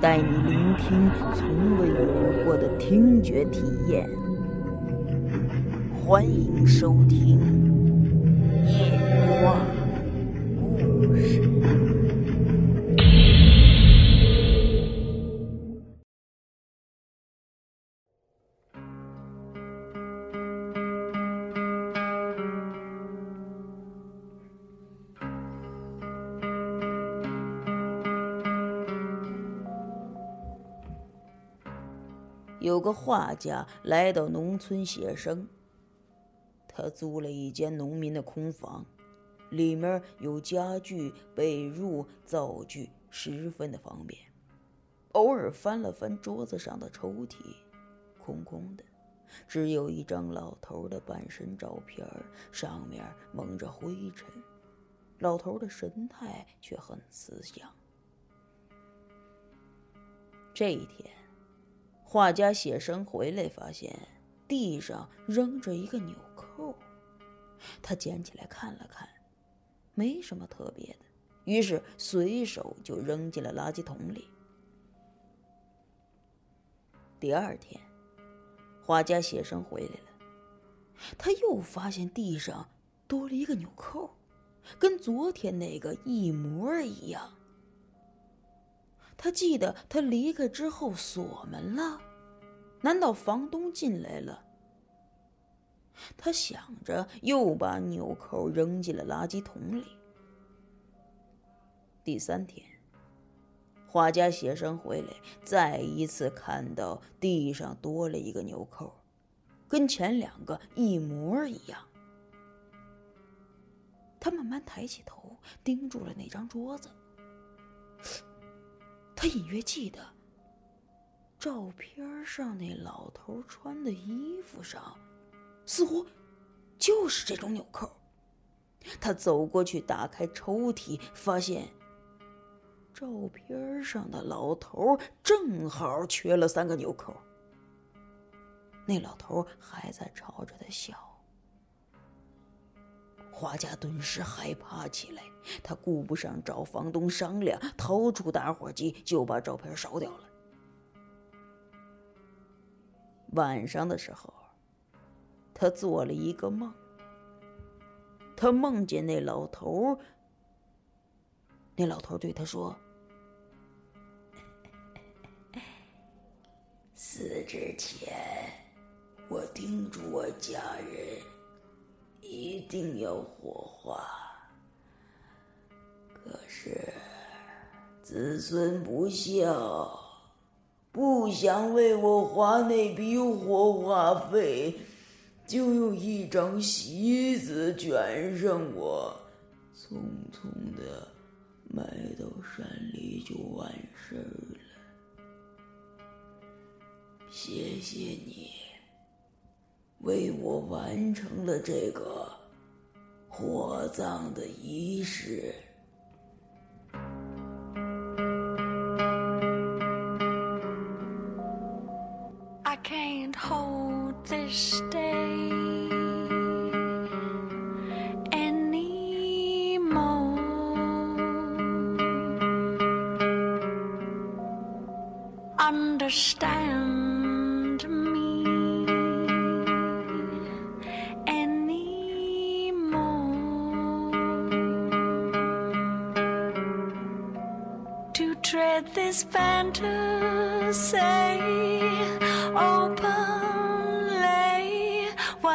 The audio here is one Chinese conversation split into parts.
带你聆听从未有过的听觉体验。欢迎收听《有个画家来到农村写生。他租了一间农民的空房，里面有家具、被褥、灶具，十分的方便。偶尔翻了翻桌子上的抽屉，空空的，只有一张老头的半身照片，上面蒙着灰尘。老头的神态却很慈祥。这一天，画家写生回来，发现地上扔着一个纽扣。他捡起来看了看，没什么特别的，于是随手就扔进了垃圾桶里。第二天，画家写生回来了，他又发现地上多了一个纽扣，跟昨天那个一模一样。他记得他离开之后锁门了，难道房东进来了？他想着，又把纽扣扔进了垃圾桶里。第三天，画家写生回来，再一次看到地上多了一个纽扣，跟前两个一模一样。他慢慢抬起头，盯住了那张桌子。他隐约记得，照片上那老头穿的衣服上。似乎就是这种纽扣。他走过去，打开抽屉，发现照片上的老头正好缺了三个纽扣。那老头还在朝着他笑。画家顿时害怕起来，他顾不上找房东商量，掏出打火机就把照片烧掉了。晚上的时候。他做了一个梦，他梦见那老头那老头对他说：“死之前，我叮嘱我家人，一定要火化。可是子孙不孝，不想为我花那笔火化费。”就用一张席子卷上我，匆匆的埋到山里就完事儿了。谢谢你，为我完成了这个火葬的仪式。Day anymore. Understand me anymore. To tread this fantasy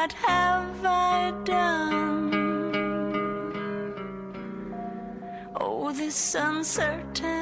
What have I done? Oh, this uncertainty